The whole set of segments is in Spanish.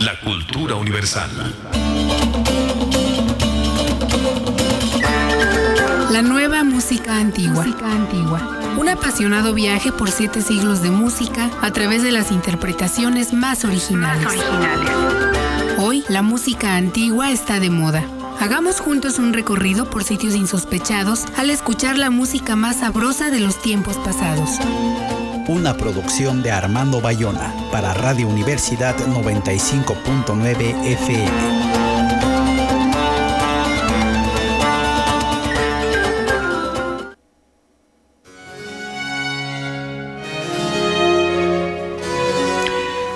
la cultura universal. La nueva música antigua. Un apasionado viaje por siete siglos de música a través de las interpretaciones más originales. Hoy, la música antigua está de moda. Hagamos juntos un recorrido por sitios insospechados al escuchar la música más sabrosa de los tiempos pasados. Una producción de Armando Bayona para Radio Universidad 95.9 FM.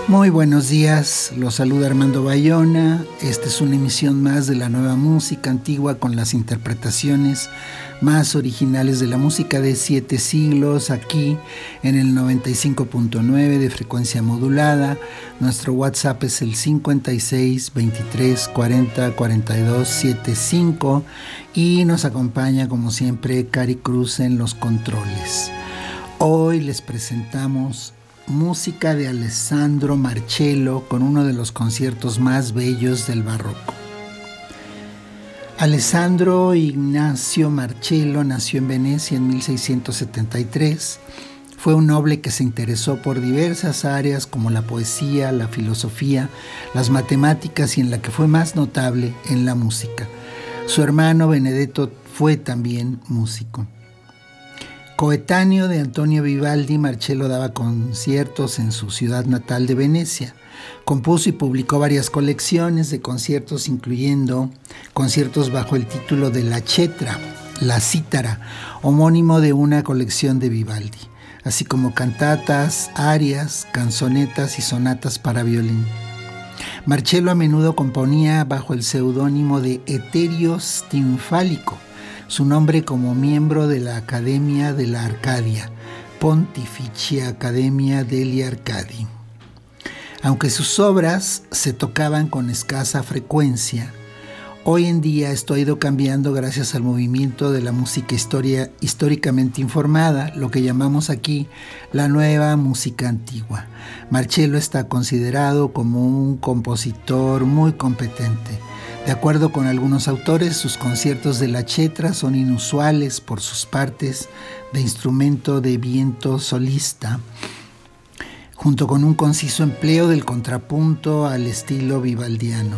Muy buenos días, los saluda Armando Bayona. Esta es una emisión más de la nueva música antigua con las interpretaciones más originales de la música de siete siglos aquí en el 95.9 de frecuencia modulada. Nuestro WhatsApp es el 56 23 40 42 75 y nos acompaña como siempre Cari Cruz en los controles. Hoy les presentamos música de Alessandro Marcello con uno de los conciertos más bellos del barroco. Alessandro Ignacio Marcello nació en Venecia en 1673. Fue un noble que se interesó por diversas áreas como la poesía, la filosofía, las matemáticas y en la que fue más notable en la música. Su hermano Benedetto fue también músico. Coetáneo de Antonio Vivaldi, Marcello daba conciertos en su ciudad natal de Venecia. Compuso y publicó varias colecciones de conciertos, incluyendo conciertos bajo el título de La Chetra, La Cítara, homónimo de una colección de Vivaldi, así como cantatas, arias, canzonetas y sonatas para violín. Marcello a menudo componía bajo el seudónimo de Eterio Stinfálico su nombre como miembro de la Academia de la Arcadia, Pontificia Academia degli Arcadi. Aunque sus obras se tocaban con escasa frecuencia, hoy en día esto ha ido cambiando gracias al movimiento de la música históricamente informada, lo que llamamos aquí la nueva música antigua. Marcello está considerado como un compositor muy competente de acuerdo con algunos autores, sus conciertos de la chetra son inusuales por sus partes de instrumento de viento solista, junto con un conciso empleo del contrapunto al estilo vivaldiano.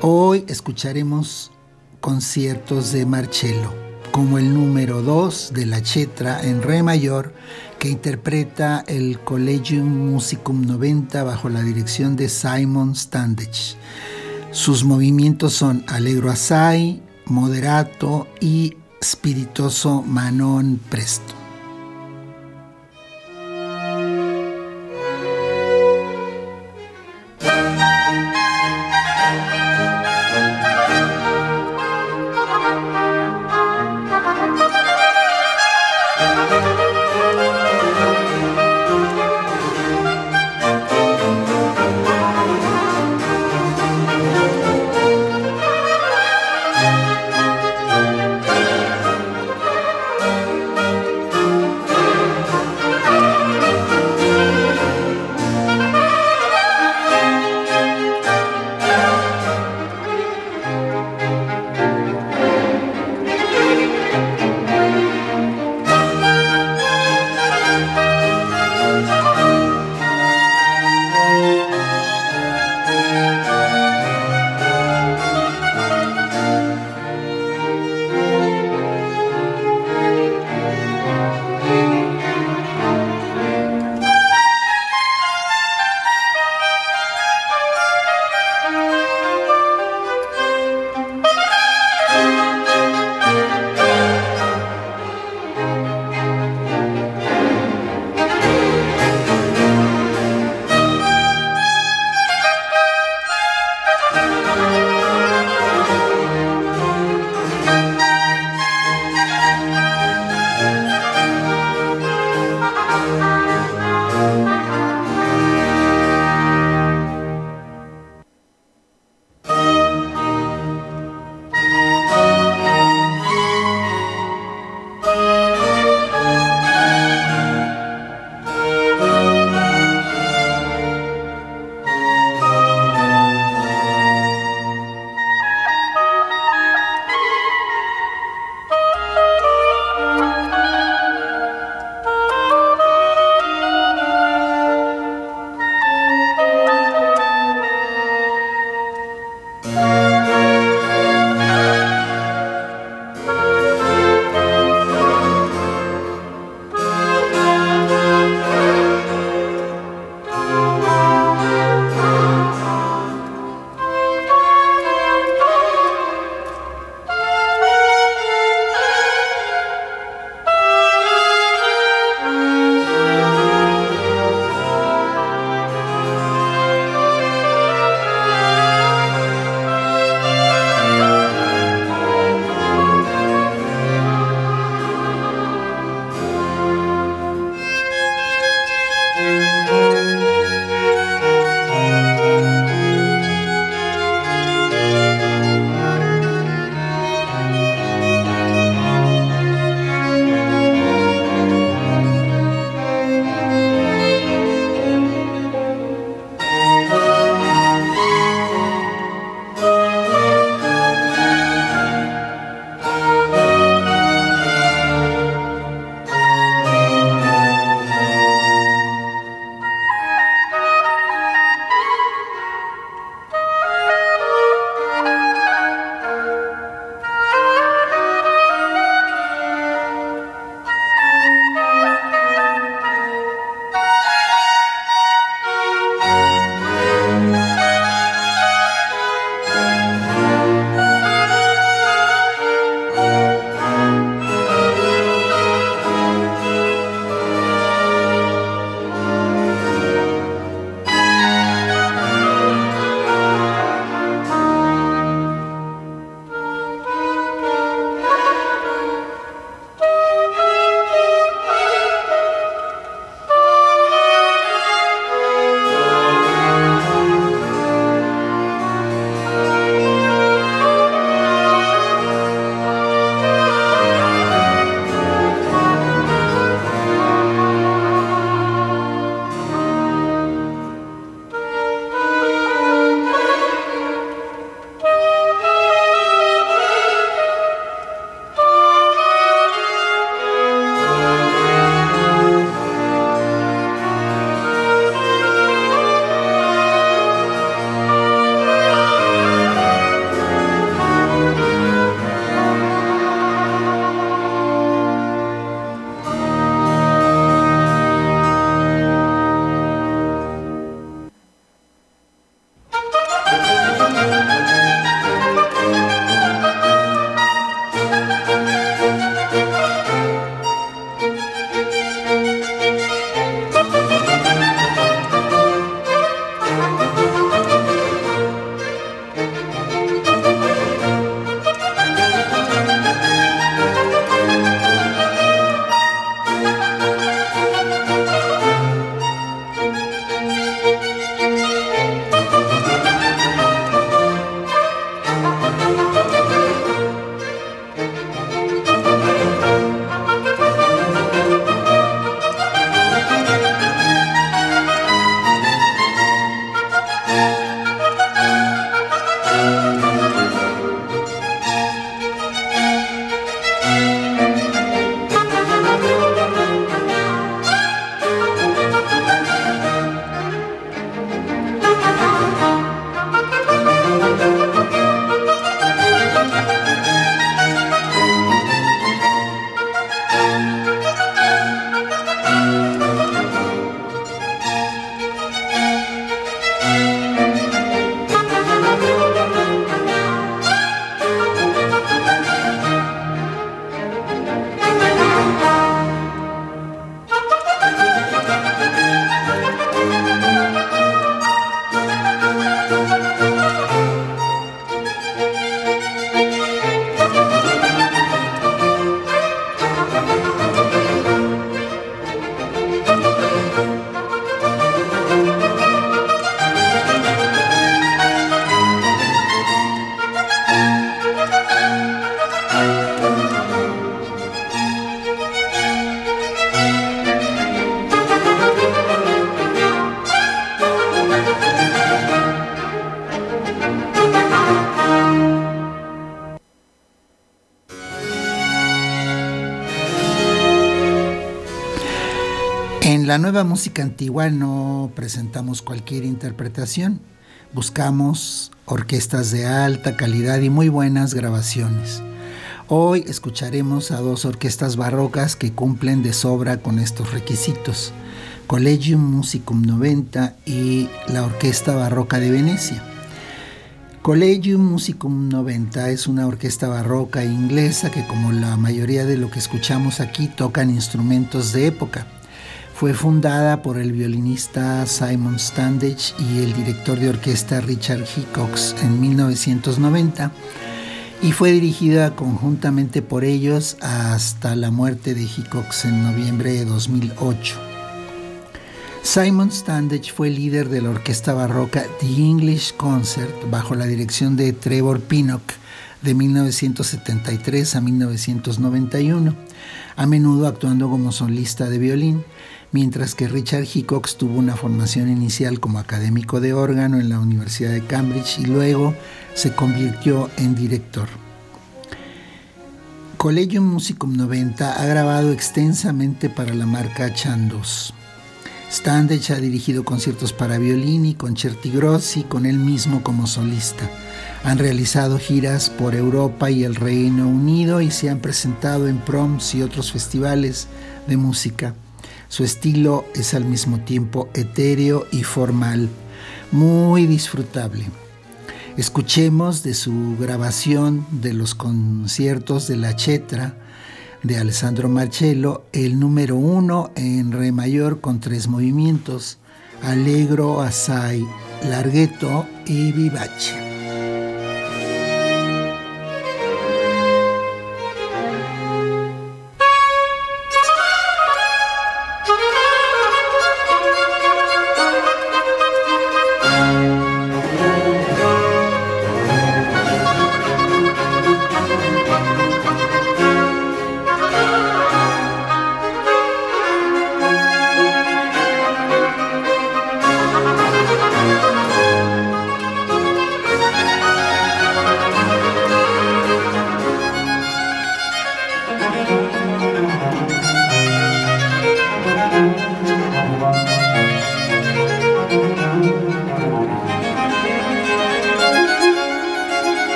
Hoy escucharemos conciertos de Marcello, como el número 2 de la chetra en re mayor, que interpreta el Collegium Musicum 90 bajo la dirección de Simon Standage. Sus movimientos son Allegro assai, Moderato y Spiritoso Manon Presto. La nueva música antigua no presentamos cualquier interpretación. Buscamos orquestas de alta calidad y muy buenas grabaciones. Hoy escucharemos a dos orquestas barrocas que cumplen de sobra con estos requisitos. Collegium Musicum 90 y la Orquesta Barroca de Venecia. Collegium Musicum 90 es una orquesta barroca inglesa que como la mayoría de lo que escuchamos aquí tocan instrumentos de época. Fue fundada por el violinista Simon Standage y el director de orquesta Richard Hickox en 1990 y fue dirigida conjuntamente por ellos hasta la muerte de Hickox en noviembre de 2008. Simon Standage fue líder de la orquesta barroca The English Concert bajo la dirección de Trevor Pinnock de 1973 a 1991, a menudo actuando como solista de violín, mientras que Richard Hickox tuvo una formación inicial como académico de órgano en la Universidad de Cambridge y luego se convirtió en director. Collegium Musicum 90 ha grabado extensamente para la marca Chandos. Standage ha dirigido conciertos para violín y concerti grossi con él mismo como solista. Han realizado giras por Europa y el Reino Unido y se han presentado en proms y otros festivales de música. Su estilo es al mismo tiempo etéreo y formal, muy disfrutable. Escuchemos de su grabación de los conciertos de la Chetra, de Alessandro Marcello, el número uno en re mayor con tres movimientos, Allegro, Assai, Larghetto y Vivace.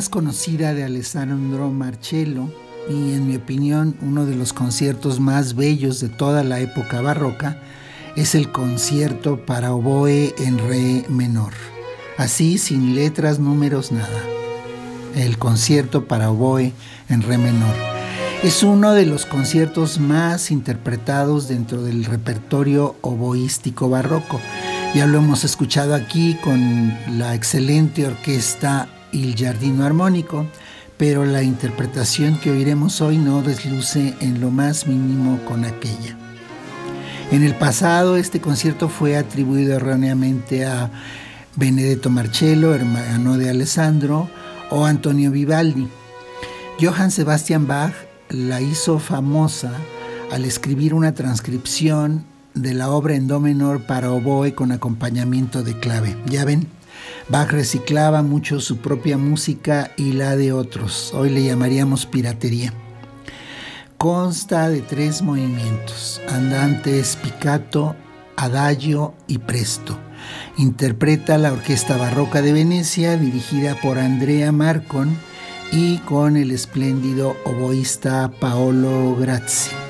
Más conocida de Alessandro Marcello y en mi opinión uno de los conciertos más bellos de toda la época barroca es el concierto para oboe en re menor. Así, sin letras, números, nada. El concierto para oboe en re menor. Es uno de los conciertos más interpretados dentro del repertorio oboístico barroco. Ya lo hemos escuchado aquí con la excelente orquesta Il Giardino Armónico, pero la interpretación que oiremos hoy no desluce en lo más mínimo con aquella. En el pasado este concierto fue atribuido erróneamente a Benedetto Marcello, hermano de Alessandro, o Antonio Vivaldi. Johann Sebastian Bach la hizo famosa al escribir una transcripción de la obra en do menor para oboe con acompañamiento de clave. Ya ven, Bach reciclaba mucho su propia música y la de otros. Hoy le llamaríamos piratería. Consta de tres movimientos, andante, spicato, adagio y presto. Interpreta la Orquesta Barroca de Venecia dirigida por Andrea Marcon y con el espléndido oboísta Paolo Grazzi.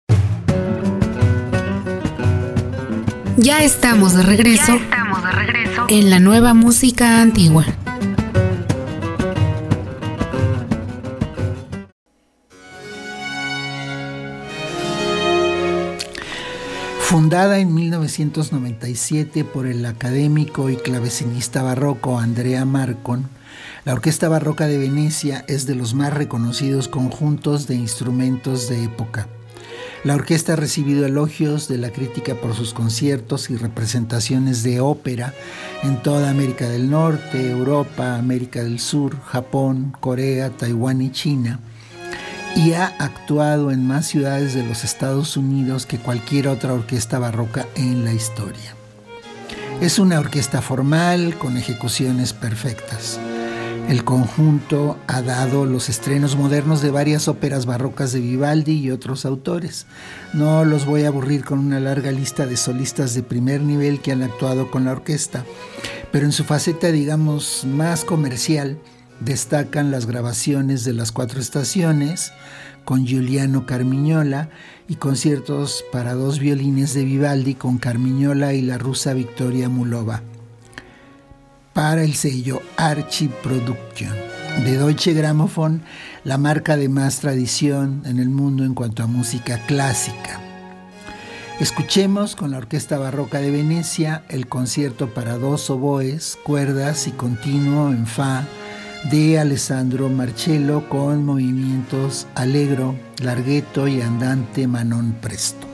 Ya estamos de regreso. Ya estamos de regreso. En la nueva música antigua. Fundada en 1997 por el académico y clavecinista barroco Andrea Marcon, la Orquesta Barroca de Venecia es de los más reconocidos conjuntos de instrumentos de época. La orquesta ha recibido elogios de la crítica por sus conciertos y representaciones de ópera en toda América del Norte, Europa, América del Sur, Japón, Corea, Taiwán y China y ha actuado en más ciudades de los Estados Unidos que cualquier otra orquesta barroca en la historia. Es una orquesta formal con ejecuciones perfectas. El conjunto ha dado los estrenos modernos de varias óperas barrocas de Vivaldi y otros autores. No los voy a aburrir con una larga lista de solistas de primer nivel que han actuado con la orquesta, pero en su faceta, digamos, más comercial, destacan las grabaciones de las cuatro estaciones con Giuliano Carmiñola y conciertos para dos violines de Vivaldi con Carmiñola y la rusa Victoria Mulova para el sello Archie Production de Deutsche Grammophon, la marca de más tradición en el mundo en cuanto a música clásica. Escuchemos con la Orquesta Barroca de Venecia el concierto para dos oboes, cuerdas y continuo en fa de Alessandro Marcello con movimientos alegro, largueto y andante manón presto.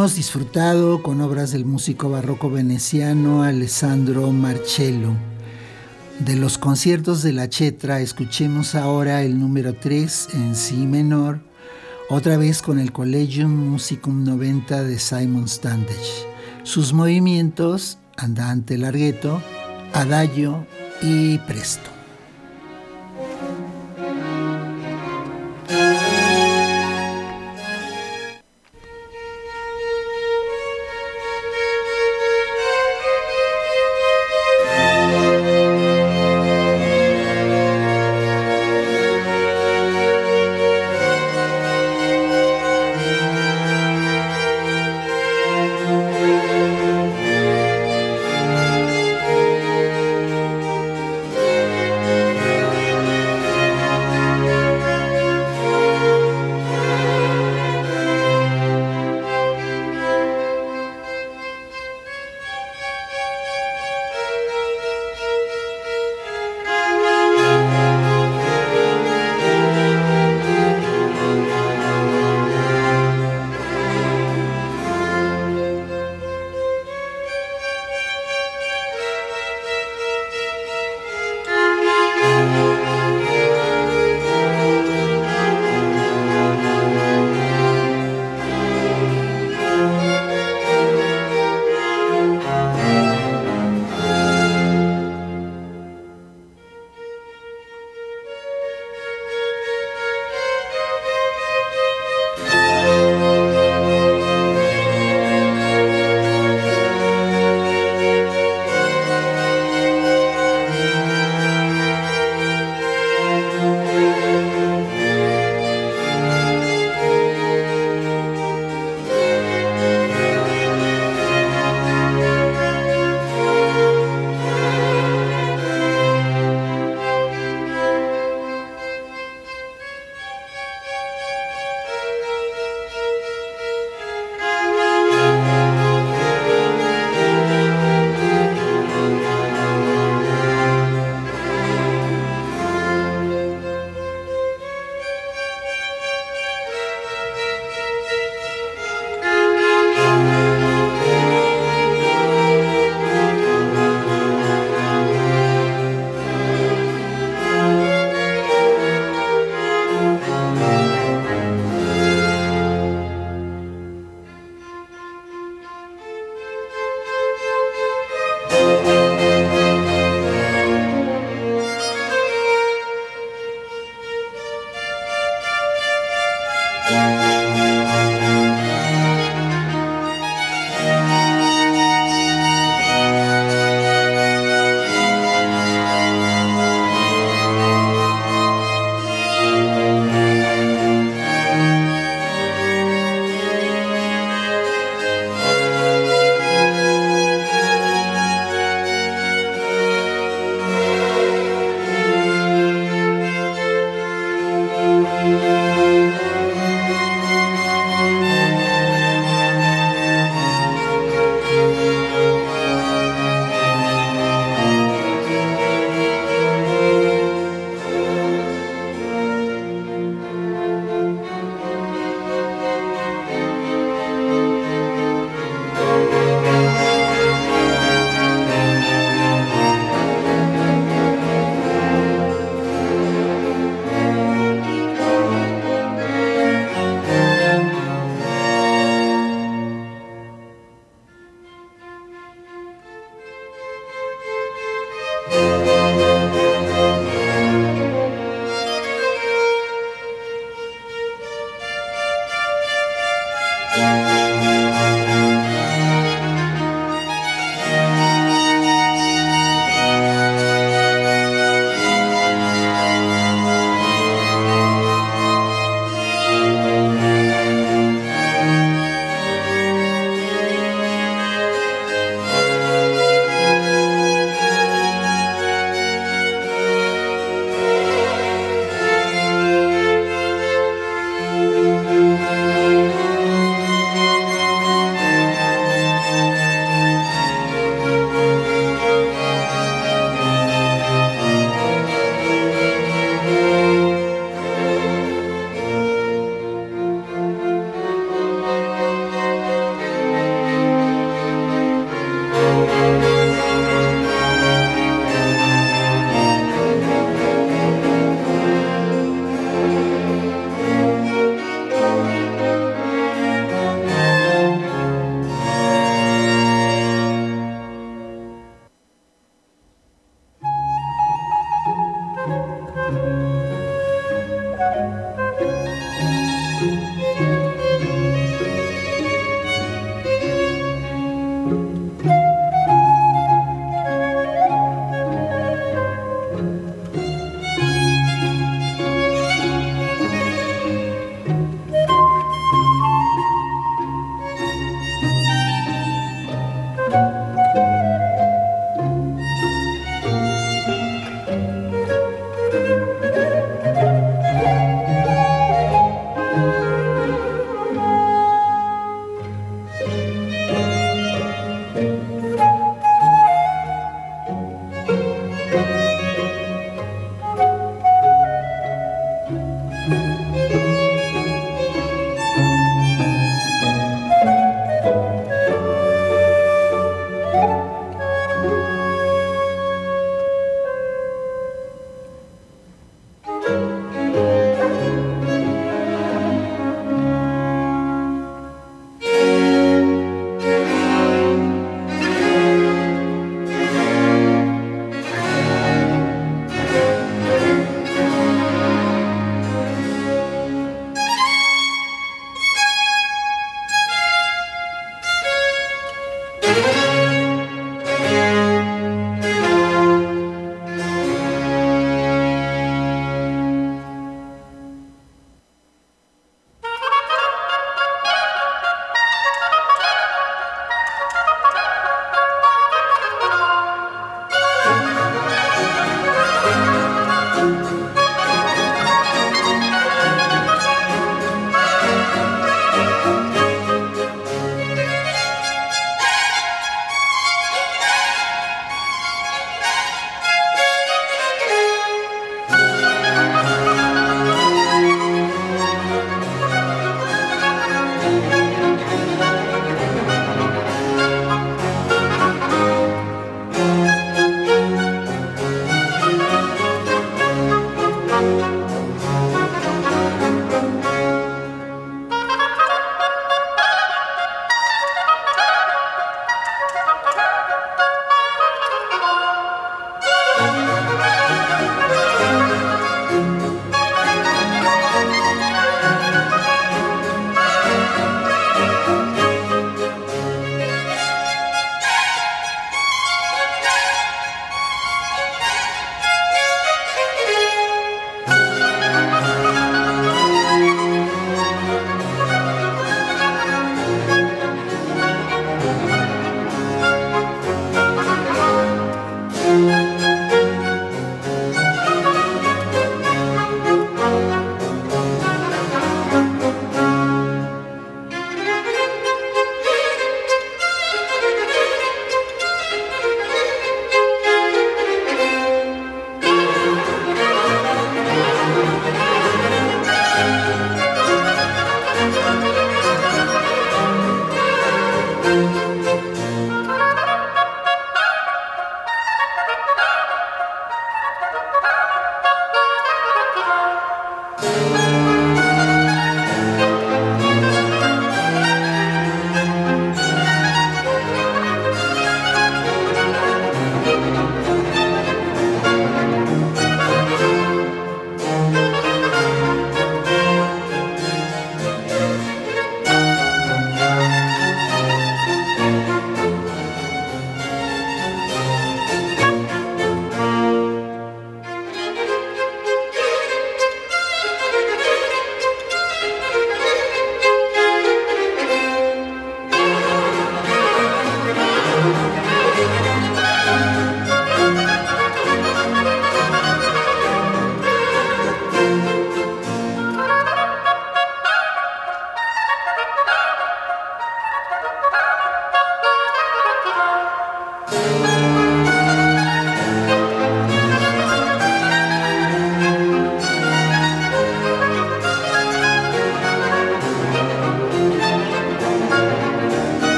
Hemos disfrutado con obras del músico barroco veneciano Alessandro Marcello. De los conciertos de la Chetra, escuchemos ahora el número 3 en Si menor, otra vez con el Collegium Musicum 90 de Simon Standish. Sus movimientos, andante largueto, adagio y presto.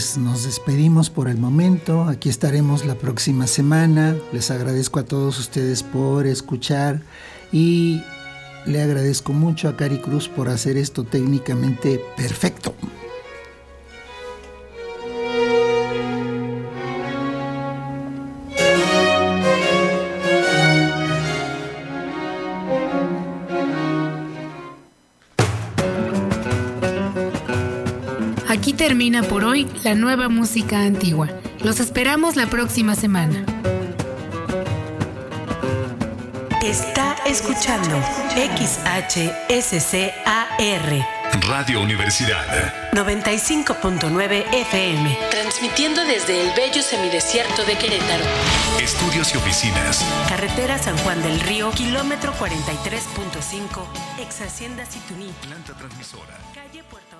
Pues nos despedimos por el momento. Aquí estaremos la próxima semana. Les agradezco a todos ustedes por escuchar y le agradezco mucho a Cari Cruz por hacer esto técnicamente perfecto. Termina por hoy la nueva música antigua. Los esperamos la próxima semana. Está escuchando XHSCAR. Radio Universidad. 95.9 FM. Transmitiendo desde el bello semidesierto de Querétaro. Estudios y oficinas. Carretera San Juan del Río, kilómetro 43.5. Ex Hacienda Situní. Planta transmisora. Calle Puerto.